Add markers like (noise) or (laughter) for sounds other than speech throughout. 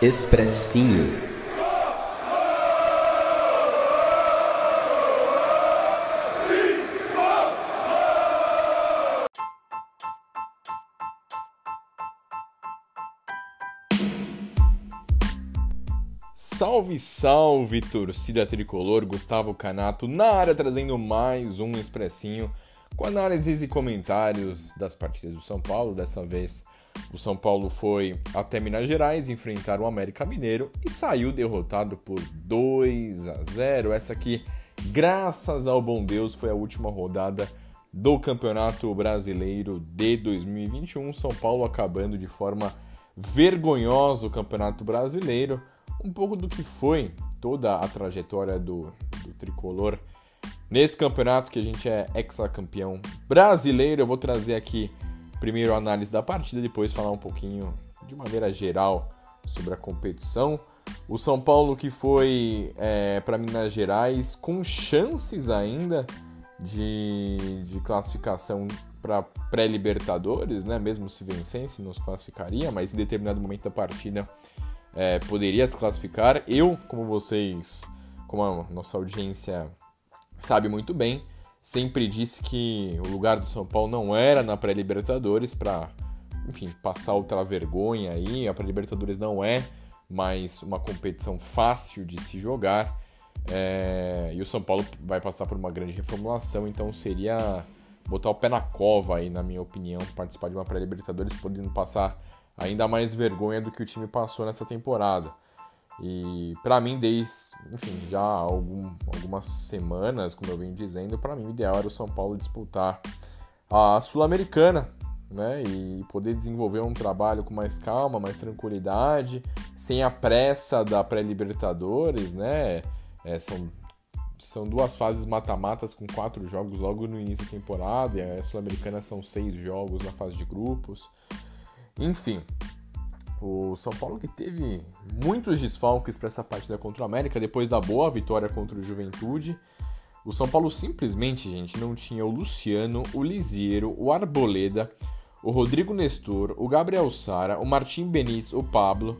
Expressinho. Salve, salve, torcida tricolor, Gustavo Canato na área trazendo mais um expressinho com análises e comentários das partidas do São Paulo, dessa vez o São Paulo foi até Minas Gerais enfrentar o América Mineiro e saiu derrotado por 2 a 0. Essa aqui, graças ao bom Deus, foi a última rodada do Campeonato Brasileiro de 2021. São Paulo acabando de forma vergonhosa o Campeonato Brasileiro. Um pouco do que foi toda a trajetória do, do tricolor nesse campeonato que a gente é ex-campeão brasileiro. Eu vou trazer aqui primeiro a análise da partida, depois falar um pouquinho de maneira geral sobre a competição. O São Paulo que foi é, para Minas Gerais com chances ainda de, de classificação para pré-Libertadores, né? Mesmo se vencesse, não se classificaria, mas em determinado momento da partida é, poderia se classificar. Eu, como vocês, como a nossa audiência sabe muito bem, sempre disse que o lugar do São Paulo não era na pré-Libertadores para, enfim, passar outra vergonha aí. A pré-Libertadores não é mais uma competição fácil de se jogar. É... e o São Paulo vai passar por uma grande reformulação, então seria botar o pé na cova aí, na minha opinião, participar de uma pré-Libertadores, podendo passar ainda mais vergonha do que o time passou nessa temporada. E para mim, desde, enfim, já algum, algumas semanas, como eu venho dizendo, para mim o ideal era o São Paulo disputar a Sul-Americana, né? E poder desenvolver um trabalho com mais calma, mais tranquilidade, sem a pressa da pré-Libertadores, né? É, são, são duas fases mata-matas com quatro jogos logo no início da temporada, e a Sul-Americana são seis jogos na fase de grupos. Enfim, o São Paulo que teve muitos desfalques para essa partida contra o América, depois da boa vitória contra o Juventude. O São Paulo simplesmente, gente, não tinha o Luciano, o Lisiero, o Arboleda, o Rodrigo Nestor, o Gabriel Sara, o Martim Benítez, o Pablo.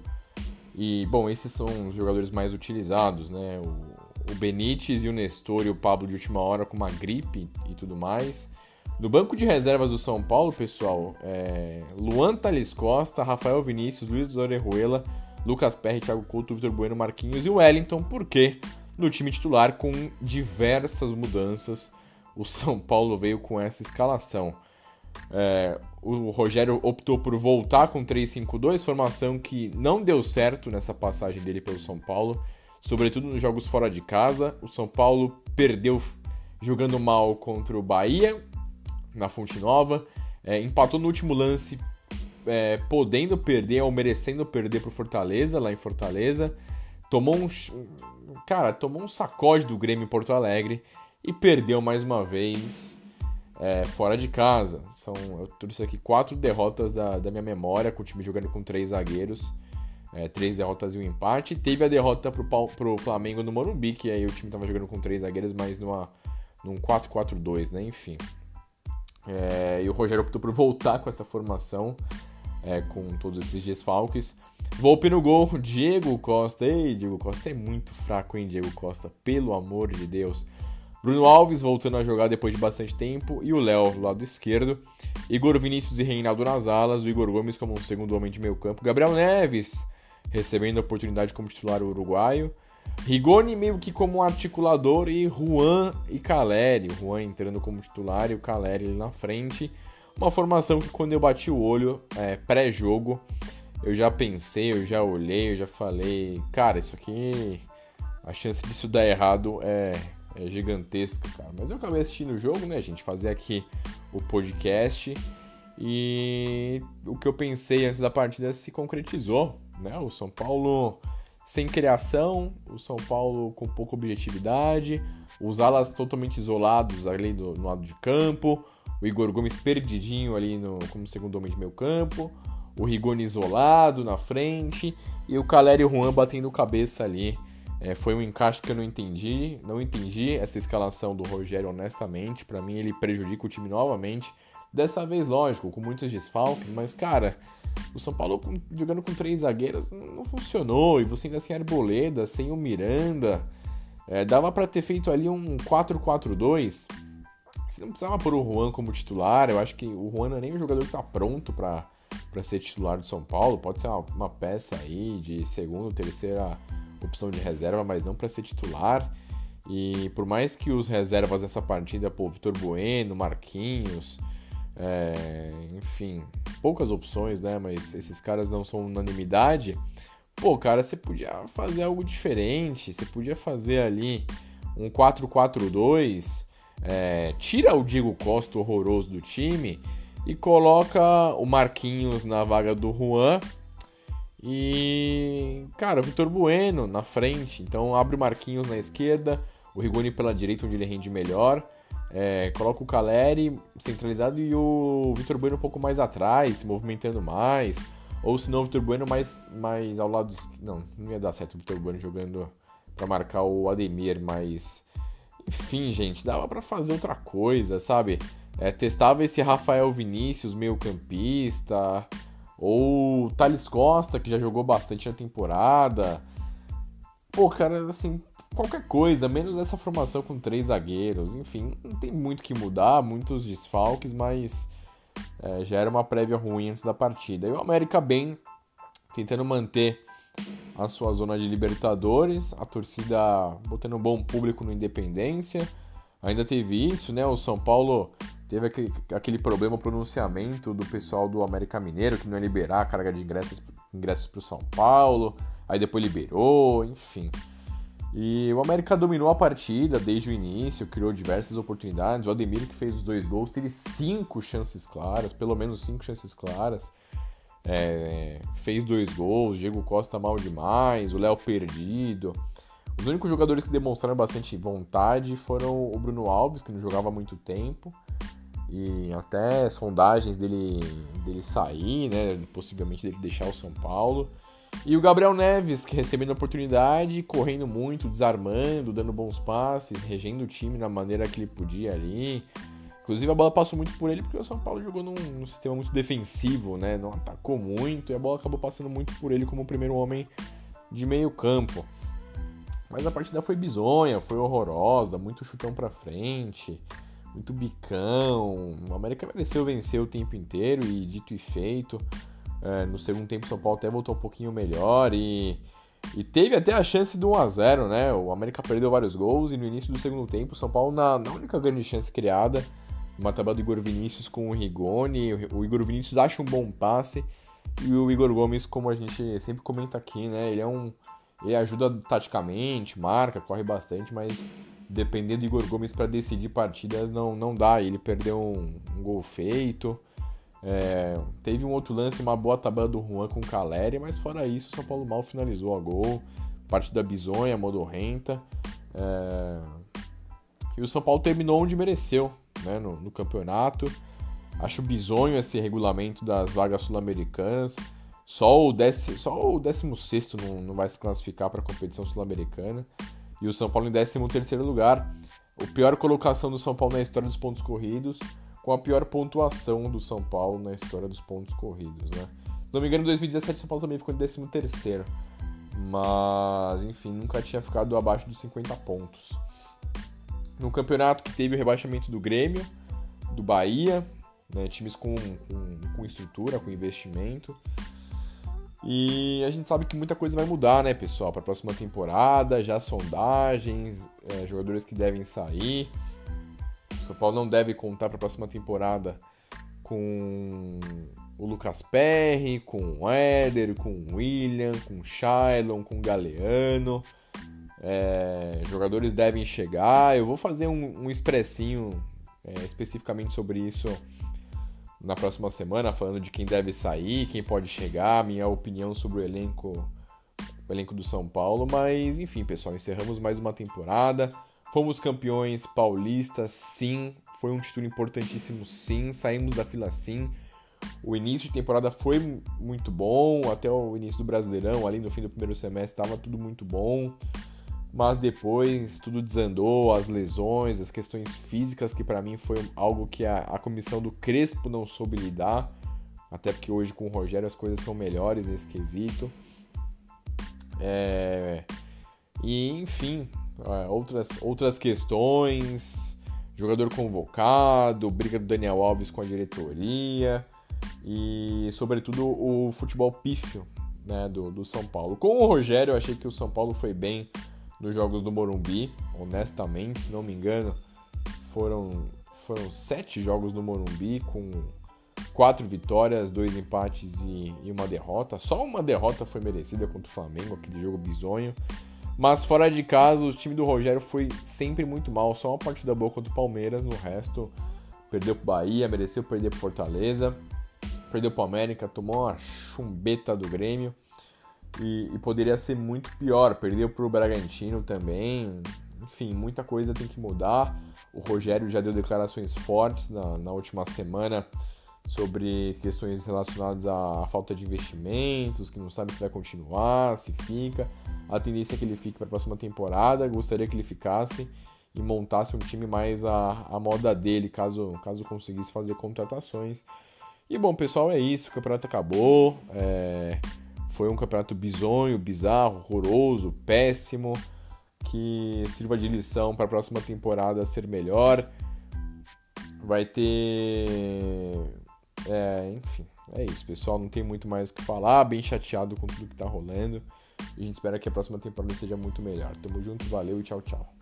E, bom, esses são os jogadores mais utilizados, né? O, o Benítez e o Nestor e o Pablo de última hora com uma gripe e tudo mais. No banco de reservas do São Paulo, pessoal, é Luan Thales Costa, Rafael Vinícius, Luiz Orejuela, Lucas Perry, Thiago Couto, Vitor Bueno, Marquinhos e Wellington, porque no time titular, com diversas mudanças, o São Paulo veio com essa escalação. É, o Rogério optou por voltar com 3-5-2, formação que não deu certo nessa passagem dele pelo São Paulo, sobretudo nos jogos fora de casa. O São Paulo perdeu jogando mal contra o Bahia na Fonte Nova. É, empatou no último lance, é, podendo perder ou merecendo perder para o Fortaleza, lá em Fortaleza. Tomou um. Cara, tomou um sacode do Grêmio em Porto Alegre e perdeu mais uma vez é, fora de casa. São, eu trouxe aqui quatro derrotas da, da minha memória, com o time jogando com três zagueiros. É, três derrotas e um empate. Teve a derrota pro, pro Flamengo no Morumbi, que aí o time tava jogando com três zagueiros, mas numa, num 4-4-2, né? Enfim. É, e o Rogério optou por voltar com essa formação, é, com todos esses desfalques. Volpe no gol, (laughs) Diego Costa. Ei, Diego Costa é muito fraco, hein, Diego Costa? Pelo amor de Deus. Bruno Alves voltando a jogar depois de bastante tempo. E o Léo do lado esquerdo. Igor Vinícius e Reinaldo nas alas. O Igor Gomes como um segundo homem de meio campo. Gabriel Neves recebendo a oportunidade como titular uruguaio. Rigoni meio que como articulador e Juan e Caleri. Juan entrando como titular e o Caleri ali na frente. Uma formação que quando eu bati o olho, é, pré-jogo, eu já pensei, eu já olhei, eu já falei, cara, isso aqui, a chance disso dar errado é, é gigantesca, cara. Mas eu acabei assistindo o jogo, né, gente? Fazer aqui o podcast e o que eu pensei antes da partida se concretizou, né? O São Paulo sem criação, o São Paulo com pouca objetividade, os alas totalmente isolados ali do, no lado de campo, o Igor Gomes perdidinho ali no, como segundo homem de meio campo, o Rigoni isolado na frente e o Caleri e o Juan batendo cabeça ali. É, foi um encaixe que eu não entendi, não entendi essa escalação do Rogério honestamente. Para mim ele prejudica o time novamente. Dessa vez, lógico, com muitos desfalques, mas cara, o São Paulo jogando com três zagueiros não funcionou. E você ainda sem Arboleda, sem o Miranda. É, dava para ter feito ali um 4-4-2. Você não precisava pôr o Juan como titular. Eu acho que o Juan não é nem o jogador que tá pronto para ser titular do São Paulo. Pode ser uma, uma peça aí de segunda, terceira opção de reserva, mas não para ser titular. E por mais que os reservas dessa partida, pô, Vitor Bueno, Marquinhos, é, enfim, poucas opções, né? Mas esses caras não são unanimidade. Pô, cara, você podia fazer algo diferente. Você podia fazer ali um 4-4-2. É, tira o Diego Costa horroroso do time e coloca o Marquinhos na vaga do Juan. E, cara, o Vitor Bueno na frente. Então abre o Marquinhos na esquerda, o Rigoni pela direita, onde ele rende melhor. É, coloca o Caleri centralizado e o Vitor Bueno um pouco mais atrás, se movimentando mais. Ou se não, o Vitor Bueno mais, mais ao lado. Não, não ia dar certo o Vitor Bueno jogando para marcar o Ademir, mas. Enfim, gente, dava para fazer outra coisa, sabe? É, testava esse Rafael Vinícius, meio campista. Ou Thales Costa, que já jogou bastante na temporada. Pô, cara, assim, qualquer coisa, menos essa formação com três zagueiros. Enfim, não tem muito que mudar, muitos desfalques, mas é, já era uma prévia ruim antes da partida. E o América bem, tentando manter a sua zona de Libertadores, a torcida botando um bom público no Independência. Ainda teve isso, né? O São Paulo teve aquele, problema pronunciamento do pessoal do América Mineiro que não ia liberar a carga de ingressos ingressos para o São Paulo, aí depois liberou, enfim. E o América dominou a partida desde o início, criou diversas oportunidades. O Ademir, que fez os dois gols, teve cinco chances claras, pelo menos cinco chances claras. É, fez dois gols, Diego Costa mal demais, o Léo perdido. Os únicos jogadores que demonstraram bastante vontade foram o Bruno Alves, que não jogava há muito tempo, e até sondagens dele, dele sair, né, possivelmente dele deixar o São Paulo. E o Gabriel Neves, que recebendo a oportunidade, correndo muito, desarmando, dando bons passes, regendo o time da maneira que ele podia ali. Inclusive a bola passou muito por ele porque o São Paulo jogou num, num, sistema muito defensivo, né? Não atacou muito e a bola acabou passando muito por ele como o primeiro homem de meio campo. Mas a partida foi bizonha, foi horrorosa, muito chutão pra frente, muito bicão. O América mereceu vencer o tempo inteiro e dito e feito. É, no segundo tempo, o São Paulo até voltou um pouquinho melhor e, e teve até a chance do 1x0, né? O América perdeu vários gols e no início do segundo tempo, o São Paulo, na, na única grande chance criada, uma tabela do Igor Vinícius com o Rigoni. O, Igor Vinícius acha um bom passe e o Igor Gomes, como a gente sempre comenta aqui, né? Ele é um. Ele ajuda taticamente, marca, corre bastante, mas dependendo do Igor Gomes para decidir partidas não, não dá. Ele perdeu um, um gol feito. É, teve um outro lance, uma boa tabela do Juan com o Caleri, mas fora isso, o São Paulo mal finalizou a gol. Partida bizonha, modorrenta. É, e o São Paulo terminou onde mereceu né, no, no campeonato. Acho bizonho esse regulamento das vagas sul-americanas. Só o, décimo, só o 16 não, não vai se classificar para a competição sul-americana. E o São Paulo em 13 lugar. O pior colocação do São Paulo na história dos pontos corridos com a pior pontuação do São Paulo na história dos pontos corridos, né? Se não me engano, em 2017 o São Paulo também ficou em 13 terceiro, mas enfim, nunca tinha ficado abaixo dos 50 pontos. No campeonato que teve o rebaixamento do Grêmio, do Bahia, né, times com, com, com estrutura, com investimento. E a gente sabe que muita coisa vai mudar, né, pessoal, para a próxima temporada, já sondagens, é, jogadores que devem sair. São Paulo não deve contar para a próxima temporada com o Lucas Perry, com o Éder, com o William, com o Shailon, com o Galeano. É, jogadores devem chegar. Eu vou fazer um, um expressinho é, especificamente sobre isso na próxima semana, falando de quem deve sair, quem pode chegar, minha opinião sobre o elenco, o elenco do São Paulo. Mas enfim, pessoal, encerramos mais uma temporada. Fomos campeões paulistas, sim. Foi um título importantíssimo, sim. Saímos da fila, sim. O início de temporada foi muito bom, até o início do Brasileirão, ali no fim do primeiro semestre, estava tudo muito bom. mas depois tudo desandou, as lesões, as questões físicas, que para mim foi algo que a, a comissão do Crespo não soube lidar, até porque hoje com o Rogério as coisas são melhores nesse quesito. É, e enfim, outras, outras questões, jogador convocado, briga do Daniel Alves com a diretoria e sobretudo o futebol pífio né, do, do São Paulo. Com o Rogério eu achei que o São Paulo foi bem nos jogos do Morumbi, honestamente, se não me engano, foram, foram sete jogos no Morumbi com quatro vitórias, dois empates e, e, uma derrota. Só uma derrota foi merecida contra o Flamengo, aquele jogo bizonho. Mas fora de casa, o time do Rogério foi sempre muito mal. Só uma partida boa contra o Palmeiras, no resto perdeu pro Bahia, mereceu perder pro Fortaleza, perdeu pro América, tomou uma chumbeta do Grêmio. E, e poderia ser muito pior. Perdeu para o Bragantino também. Enfim, muita coisa tem que mudar. O Rogério já deu declarações fortes na, na última semana sobre questões relacionadas à falta de investimentos, que não sabe se vai continuar, se fica. A tendência é que ele fique para a próxima temporada. Gostaria que ele ficasse e montasse um time mais à, à moda dele, caso, caso conseguisse fazer contratações. E bom, pessoal, é isso. O campeonato acabou. É... Foi um campeonato bizonho, bizarro, horroroso, péssimo, que sirva de lição para a próxima temporada ser melhor. Vai ter. É, enfim, é isso, pessoal. Não tem muito mais o que falar. Bem chateado com tudo que tá rolando. A gente espera que a próxima temporada seja muito melhor. Tamo junto, valeu e tchau, tchau.